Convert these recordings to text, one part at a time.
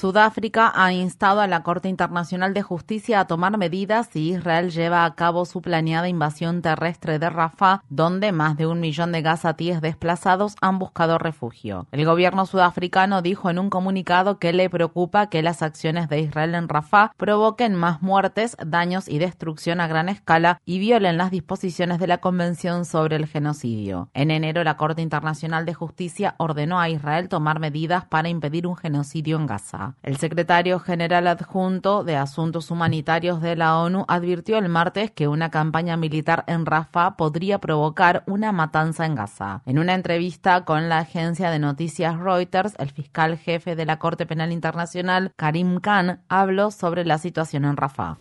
Sudáfrica ha instado a la Corte Internacional de Justicia a tomar medidas si Israel lleva a cabo su planeada invasión terrestre de Rafah, donde más de un millón de gazatíes desplazados han buscado refugio. El gobierno sudafricano dijo en un comunicado que le preocupa que las acciones de Israel en Rafah provoquen más muertes, daños y destrucción a gran escala y violen las disposiciones de la Convención sobre el Genocidio. En enero, la Corte Internacional de Justicia ordenó a Israel tomar medidas para impedir un genocidio en Gaza. El secretario general adjunto de Asuntos Humanitarios de la ONU advirtió el martes que una campaña militar en Rafah podría provocar una matanza en Gaza. En una entrevista con la agencia de noticias Reuters, el fiscal jefe de la Corte Penal Internacional, Karim Khan, habló sobre la situación en Rafah.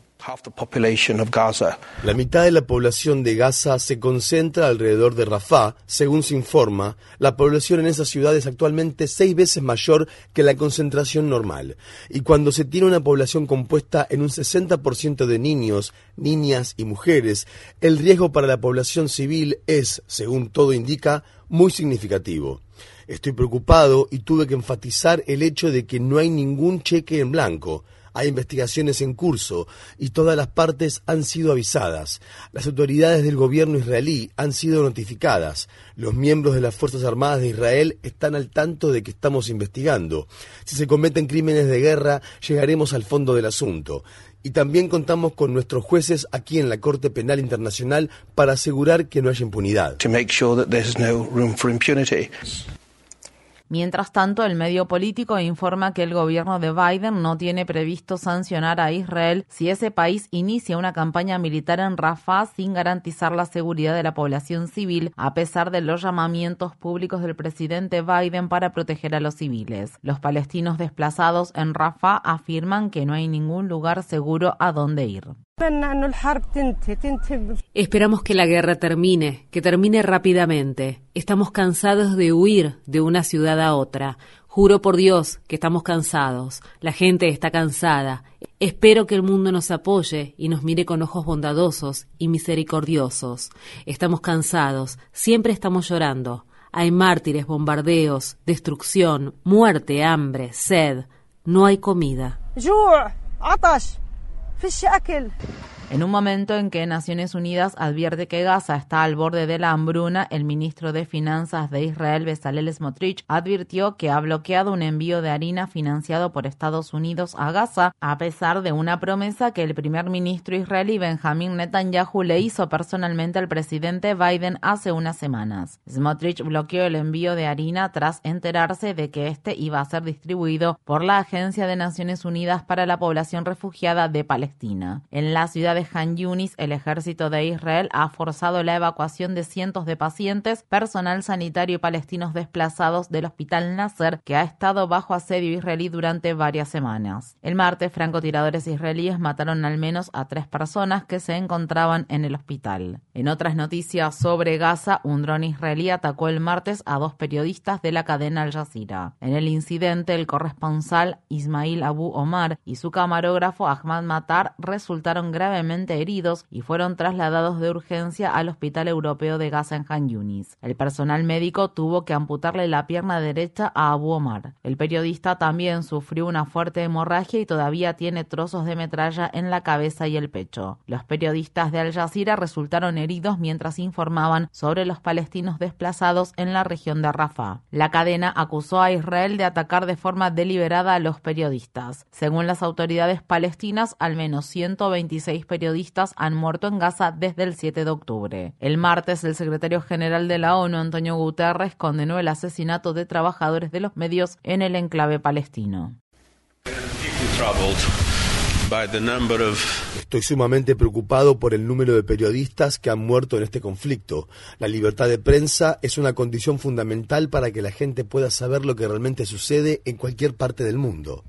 La mitad de la población de Gaza se concentra alrededor de Rafah, según se informa. La población en esa ciudad es actualmente seis veces mayor que la concentración normal. Y cuando se tiene una población compuesta en un 60% de niños, niñas y mujeres, el riesgo para la población civil es, según todo indica, muy significativo. Estoy preocupado y tuve que enfatizar el hecho de que no hay ningún cheque en blanco. Hay investigaciones en curso y todas las partes han sido avisadas. Las autoridades del gobierno israelí han sido notificadas. Los miembros de las Fuerzas Armadas de Israel están al tanto de que estamos investigando. Si se cometen crímenes de guerra, llegaremos al fondo del asunto. Y también contamos con nuestros jueces aquí en la Corte Penal Internacional para asegurar que no haya impunidad. Mientras tanto, el medio político informa que el gobierno de Biden no tiene previsto sancionar a Israel si ese país inicia una campaña militar en Rafah sin garantizar la seguridad de la población civil, a pesar de los llamamientos públicos del presidente Biden para proteger a los civiles. Los palestinos desplazados en Rafah afirman que no hay ningún lugar seguro a donde ir. Esperamos que la guerra termine, que termine rápidamente. Estamos cansados de huir de una ciudad a otra. Juro por Dios que estamos cansados. La gente está cansada. Espero que el mundo nos apoye y nos mire con ojos bondadosos y misericordiosos. Estamos cansados. Siempre estamos llorando. Hay mártires, bombardeos, destrucción, muerte, hambre, sed. No hay comida. فيش اكل En un momento en que Naciones Unidas advierte que Gaza está al borde de la hambruna, el ministro de Finanzas de Israel, Bezalel Smotrich, advirtió que ha bloqueado un envío de harina financiado por Estados Unidos a Gaza, a pesar de una promesa que el primer ministro israelí Benjamin Netanyahu le hizo personalmente al presidente Biden hace unas semanas. Smotrich bloqueó el envío de harina tras enterarse de que este iba a ser distribuido por la Agencia de Naciones Unidas para la Población Refugiada de Palestina. En la ciudad de Han Yunis, el ejército de Israel ha forzado la evacuación de cientos de pacientes, personal sanitario y palestinos desplazados del hospital Nasser, que ha estado bajo asedio israelí durante varias semanas. El martes, francotiradores israelíes mataron al menos a tres personas que se encontraban en el hospital. En otras noticias sobre Gaza, un dron israelí atacó el martes a dos periodistas de la cadena Al Jazeera. En el incidente, el corresponsal Ismail Abu Omar y su camarógrafo Ahmad Matar resultaron gravemente heridos y fueron trasladados de urgencia al Hospital Europeo de Gaza en Han. El personal médico tuvo que amputarle la pierna derecha a Abu Omar. El periodista también sufrió una fuerte hemorragia y todavía tiene trozos de metralla en la cabeza y el pecho. Los periodistas de Al Jazeera resultaron heridos mientras informaban sobre los palestinos desplazados en la región de Rafah. La cadena acusó a Israel de atacar de forma deliberada a los periodistas. Según las autoridades palestinas, al menos 126 periodistas han muerto en Gaza desde el 7 de octubre. El martes, el secretario general de la ONU, Antonio Guterres, condenó el asesinato de trabajadores de los medios en el enclave palestino. Estoy sumamente preocupado por el número de periodistas que han muerto en este conflicto. La libertad de prensa es una condición fundamental para que la gente pueda saber lo que realmente sucede en cualquier parte del mundo.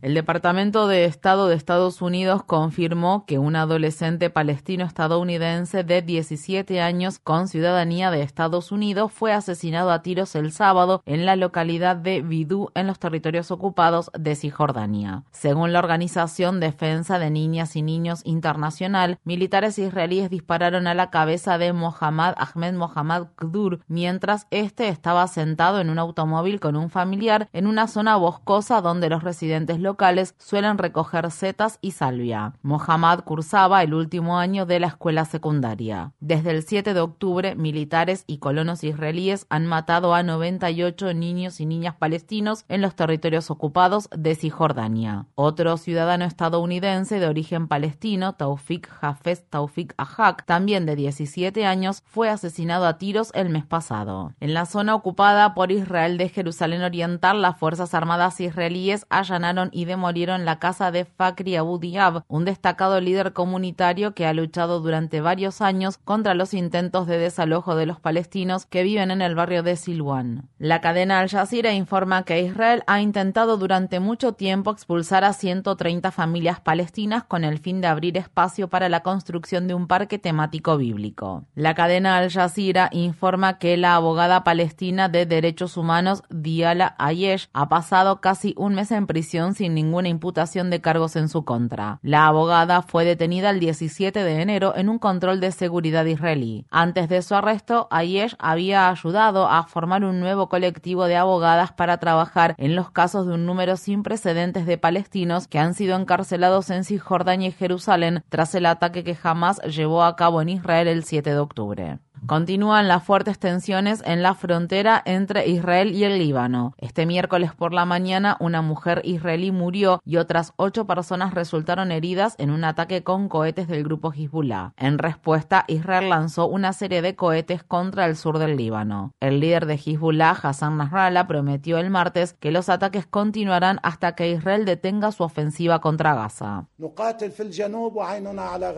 El Departamento de Estado de Estados Unidos confirmó que un adolescente palestino-estadounidense de 17 años con ciudadanía de Estados Unidos fue asesinado a tiros el sábado en la localidad de Bidú en los territorios ocupados de Cisjordania. Según la Organización Defensa de Niñas y Niños Internacional, militares israelíes dispararon a la cabeza de Mohammad Ahmed Mohammad Kdur mientras este estaba sentado en un automóvil con un familiar en una zona boscosa donde los residentes locales suelen recoger setas y salvia. Mohammad cursaba el último año de la escuela secundaria. Desde el 7 de octubre, militares y colonos israelíes han matado a 98 niños y niñas palestinos en los territorios ocupados de Cisjordania. Otro ciudadano estadounidense de origen palestino, Taufik Hafez Taufik Ahak, también de 17 años, fue asesinado a tiros el mes pasado. En la zona ocupada por Israel de Jerusalén Oriental, las Fuerzas Armadas israelíes allanaron y demolieron la casa de Fakri Abu Diab, un destacado líder comunitario que ha luchado durante varios años contra los intentos de desalojo de los palestinos que viven en el barrio de Silwan. La cadena Al Jazeera informa que Israel ha intentado durante mucho tiempo expulsar a 130 familias palestinas con el fin de abrir espacio para la construcción de un parque temático bíblico. La cadena Al Jazeera informa que la abogada palestina de derechos humanos Diala Ayesh ha pasado casi un mes en prisión sin ninguna imputación de cargos en su contra. La abogada fue detenida el 17 de enero en un control de seguridad israelí. Antes de su arresto, Ayesh había ayudado a formar un nuevo colectivo de abogadas para trabajar en los casos de un número sin precedentes de palestinos que han sido encarcelados en Cisjordania y Jerusalén tras el ataque que jamás llevó a cabo en Israel el 7 de octubre. Continúan las fuertes tensiones en la frontera entre Israel y el Líbano. Este miércoles por la mañana una mujer israelí murió y otras ocho personas resultaron heridas en un ataque con cohetes del grupo Hezbollah. En respuesta, Israel lanzó una serie de cohetes contra el sur del Líbano. El líder de Hezbollah, Hassan Nasrallah, prometió el martes que los ataques continuarán hasta que Israel detenga su ofensiva contra Gaza.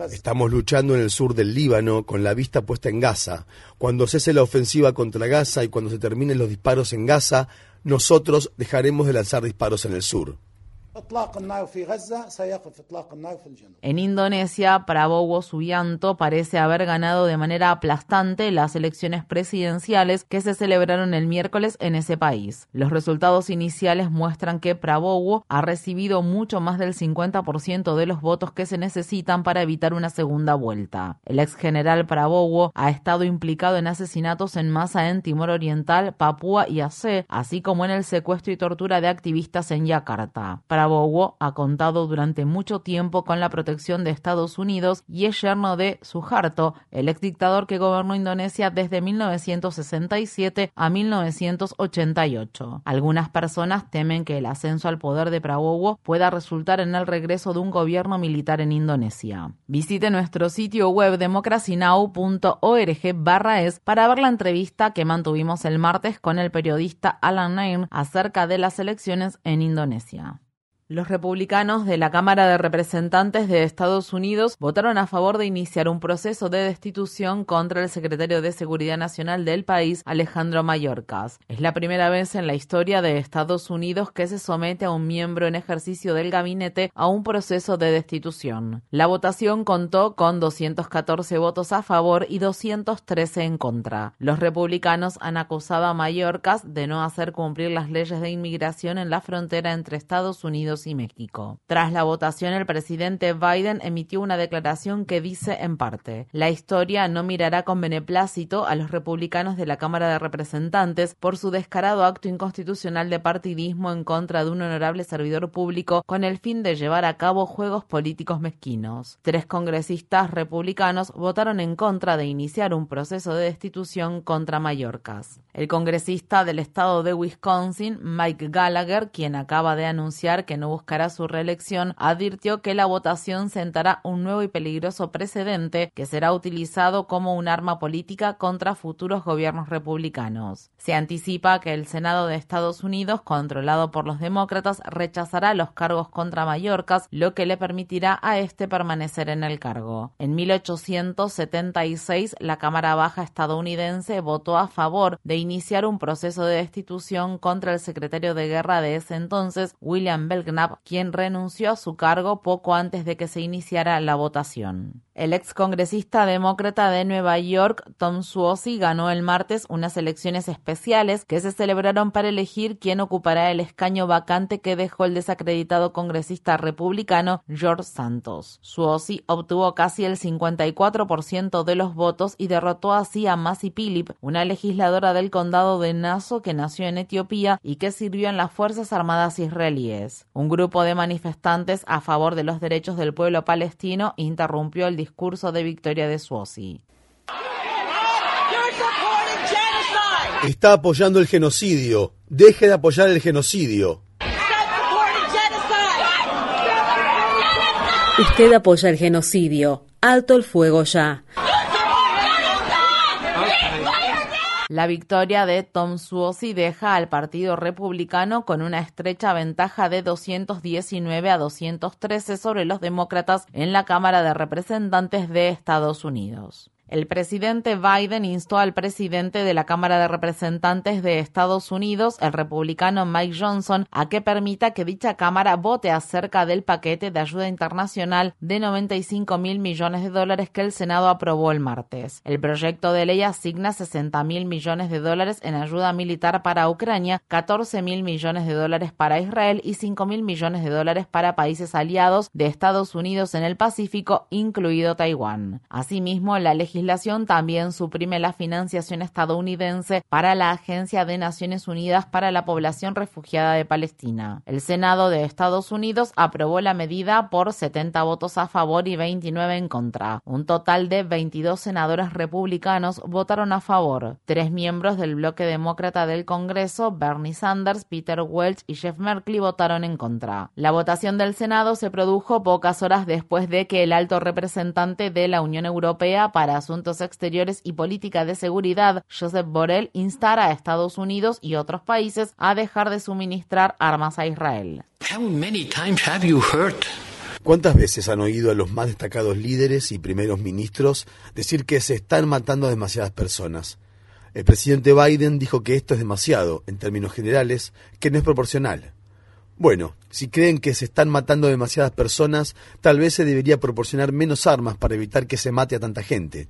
Estamos luchando en el sur del Líbano con la vista puesta en Gaza. Cuando cese la ofensiva contra Gaza y cuando se terminen los disparos en Gaza, nosotros dejaremos de lanzar disparos en el sur. En Indonesia, Prabowo Subianto parece haber ganado de manera aplastante las elecciones presidenciales que se celebraron el miércoles en ese país. Los resultados iniciales muestran que Prabowo ha recibido mucho más del 50% de los votos que se necesitan para evitar una segunda vuelta. El ex general Prabowo ha estado implicado en asesinatos en masa en Timor Oriental, Papúa y Aceh, así como en el secuestro y tortura de activistas en Yakarta. Prabowo ha contado durante mucho tiempo con la protección de Estados Unidos y es yerno de Suharto, el ex dictador que gobernó Indonesia desde 1967 a 1988. Algunas personas temen que el ascenso al poder de Prabowo pueda resultar en el regreso de un gobierno militar en Indonesia. Visite nuestro sitio web democracynow.org/es para ver la entrevista que mantuvimos el martes con el periodista Alan Nairn acerca de las elecciones en Indonesia. Los republicanos de la Cámara de Representantes de Estados Unidos votaron a favor de iniciar un proceso de destitución contra el secretario de Seguridad Nacional del país, Alejandro Mayorkas. Es la primera vez en la historia de Estados Unidos que se somete a un miembro en ejercicio del gabinete a un proceso de destitución. La votación contó con 214 votos a favor y 213 en contra. Los republicanos han acusado a Mayorkas de no hacer cumplir las leyes de inmigración en la frontera entre Estados Unidos y México. Tras la votación, el presidente Biden emitió una declaración que dice en parte, la historia no mirará con beneplácito a los republicanos de la Cámara de Representantes por su descarado acto inconstitucional de partidismo en contra de un honorable servidor público con el fin de llevar a cabo juegos políticos mezquinos. Tres congresistas republicanos votaron en contra de iniciar un proceso de destitución contra Mallorcas. El congresista del estado de Wisconsin, Mike Gallagher, quien acaba de anunciar que no buscará su reelección, advirtió que la votación sentará un nuevo y peligroso precedente que será utilizado como un arma política contra futuros gobiernos republicanos. Se anticipa que el Senado de Estados Unidos, controlado por los demócratas, rechazará los cargos contra Mallorcas, lo que le permitirá a este permanecer en el cargo. En 1876, la Cámara Baja estadounidense votó a favor de iniciar un proceso de destitución contra el secretario de guerra de ese entonces, William Belknap, quien renunció a su cargo poco antes de que se iniciara la votación. El ex congresista demócrata de Nueva York, Tom Suozzi, ganó el martes unas elecciones especiales que se celebraron para elegir quién ocupará el escaño vacante que dejó el desacreditado congresista republicano George Santos. Suozzi obtuvo casi el 54% de los votos y derrotó así a Masi Pilip, una legisladora del condado de Naso que nació en Etiopía y que sirvió en las Fuerzas Armadas israelíes. Un grupo de manifestantes a favor de los derechos del pueblo palestino interrumpió el discurso de victoria de Suosi. Está apoyando el genocidio. Deje de apoyar el genocidio. Usted apoya el genocidio. Alto el fuego ya. La victoria de Tom Suozzi deja al Partido Republicano con una estrecha ventaja de 219 a 213 sobre los demócratas en la Cámara de Representantes de Estados Unidos. El presidente Biden instó al presidente de la Cámara de Representantes de Estados Unidos, el republicano Mike Johnson, a que permita que dicha Cámara vote acerca del paquete de ayuda internacional de 95 mil millones de dólares que el Senado aprobó el martes. El proyecto de ley asigna 60 mil millones de dólares en ayuda militar para Ucrania, 14 mil millones de dólares para Israel y 5 mil millones de dólares para países aliados de Estados Unidos en el Pacífico, incluido Taiwán. Asimismo, la legislación legislación también suprime la financiación estadounidense para la Agencia de Naciones Unidas para la Población Refugiada de Palestina. El Senado de Estados Unidos aprobó la medida por 70 votos a favor y 29 en contra. Un total de 22 senadores republicanos votaron a favor. Tres miembros del bloque demócrata del Congreso, Bernie Sanders, Peter Welch y Jeff Merkley, votaron en contra. La votación del Senado se produjo pocas horas después de que el alto representante de la Unión Europea para su Asuntos Exteriores y Política de Seguridad, Joseph Borrell, instara a Estados Unidos y otros países a dejar de suministrar armas a Israel. ¿Cuántas veces han oído a los más destacados líderes y primeros ministros decir que se están matando a demasiadas personas? El presidente Biden dijo que esto es demasiado, en términos generales, que no es proporcional. Bueno, si creen que se están matando demasiadas personas, tal vez se debería proporcionar menos armas para evitar que se mate a tanta gente.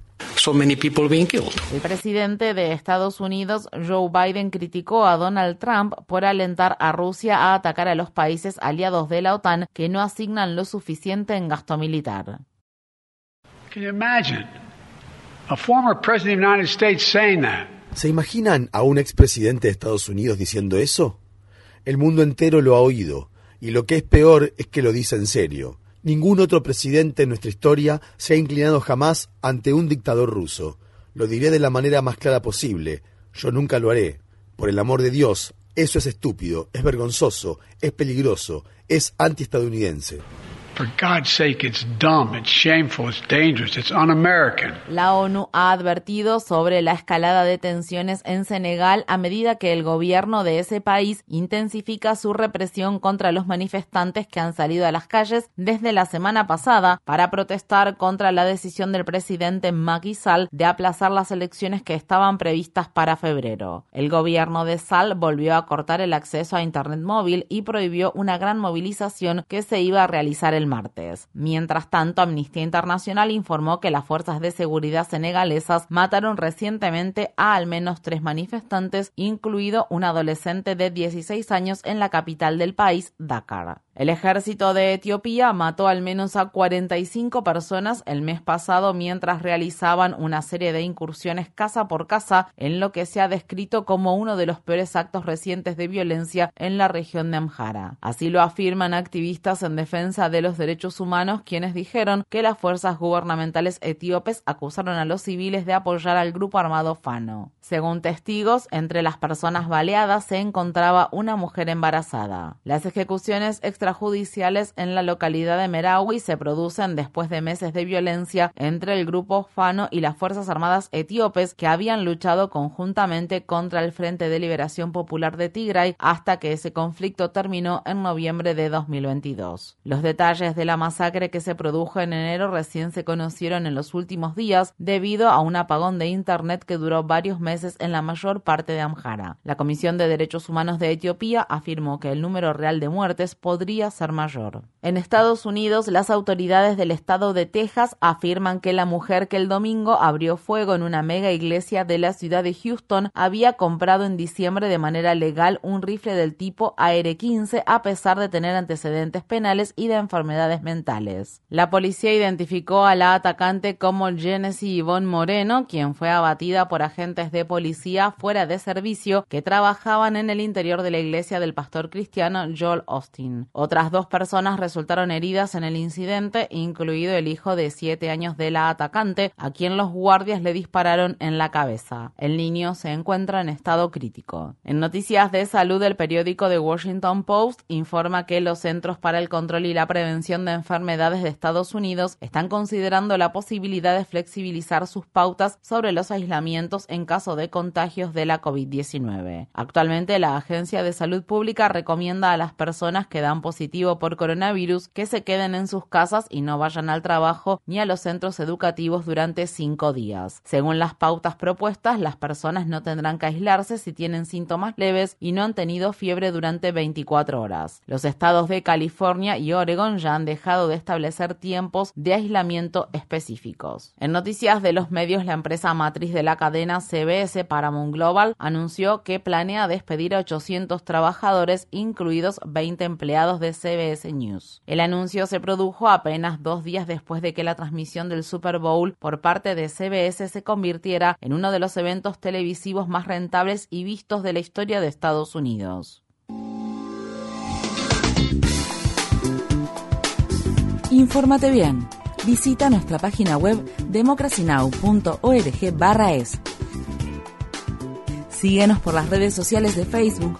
El presidente de Estados Unidos, Joe Biden, criticó a Donald Trump por alentar a Rusia a atacar a los países aliados de la OTAN que no asignan lo suficiente en gasto militar. ¿Se imaginan a un expresidente de Estados Unidos diciendo eso? El mundo entero lo ha oído, y lo que es peor es que lo dice en serio. Ningún otro presidente en nuestra historia se ha inclinado jamás ante un dictador ruso. Lo diré de la manera más clara posible. Yo nunca lo haré. Por el amor de Dios, eso es estúpido, es vergonzoso, es peligroso, es antiestadounidense. La ONU ha advertido sobre la escalada de tensiones en Senegal a medida que el gobierno de ese país intensifica su represión contra los manifestantes que han salido a las calles desde la semana pasada para protestar contra la decisión del presidente Macky Sall de aplazar las elecciones que estaban previstas para febrero. El gobierno de Sall volvió a cortar el acceso a Internet móvil y prohibió una gran movilización que se iba a realizar el martes. Mientras tanto, Amnistía Internacional informó que las fuerzas de seguridad senegalesas mataron recientemente a al menos tres manifestantes, incluido un adolescente de 16 años en la capital del país, Dakar. El ejército de Etiopía mató al menos a 45 personas el mes pasado mientras realizaban una serie de incursiones casa por casa en lo que se ha descrito como uno de los peores actos recientes de violencia en la región de Amhara. Así lo afirman activistas en defensa de los derechos humanos quienes dijeron que las fuerzas gubernamentales etíopes acusaron a los civiles de apoyar al grupo armado Fano. Según testigos, entre las personas baleadas se encontraba una mujer embarazada. Las ejecuciones extra extrajudiciales en la localidad de Merawi se producen después de meses de violencia entre el grupo Fano y las Fuerzas Armadas etíopes que habían luchado conjuntamente contra el Frente de Liberación Popular de Tigray hasta que ese conflicto terminó en noviembre de 2022. Los detalles de la masacre que se produjo en enero recién se conocieron en los últimos días debido a un apagón de Internet que duró varios meses en la mayor parte de Amhara. La Comisión de Derechos Humanos de Etiopía afirmó que el número real de muertes podría ser mayor. En Estados Unidos, las autoridades del estado de Texas afirman que la mujer que el domingo abrió fuego en una mega iglesia de la ciudad de Houston había comprado en diciembre de manera legal un rifle del tipo AR-15 a pesar de tener antecedentes penales y de enfermedades mentales. La policía identificó a la atacante como Genesis Yvonne Moreno, quien fue abatida por agentes de policía fuera de servicio que trabajaban en el interior de la iglesia del pastor cristiano Joel Austin. Otras dos personas resultaron heridas en el incidente, incluido el hijo de siete años de la atacante, a quien los guardias le dispararon en la cabeza. El niño se encuentra en estado crítico. En noticias de salud, el periódico The Washington Post informa que los Centros para el Control y la Prevención de Enfermedades de Estados Unidos están considerando la posibilidad de flexibilizar sus pautas sobre los aislamientos en caso de contagios de la COVID-19. Actualmente, la Agencia de Salud Pública recomienda a las personas que dan positivo por coronavirus que se queden en sus casas y no vayan al trabajo ni a los centros educativos durante cinco días. Según las pautas propuestas, las personas no tendrán que aislarse si tienen síntomas leves y no han tenido fiebre durante 24 horas. Los estados de California y Oregon ya han dejado de establecer tiempos de aislamiento específicos. En noticias de los medios, la empresa matriz de la cadena CBS Paramount Global anunció que planea despedir a 800 trabajadores, incluidos 20 empleados de CBS News. El anuncio se produjo apenas dos días después de que la transmisión del Super Bowl por parte de CBS se convirtiera en uno de los eventos televisivos más rentables y vistos de la historia de Estados Unidos. Infórmate bien. Visita nuestra página web democracynow.org/es. Síguenos por las redes sociales de Facebook,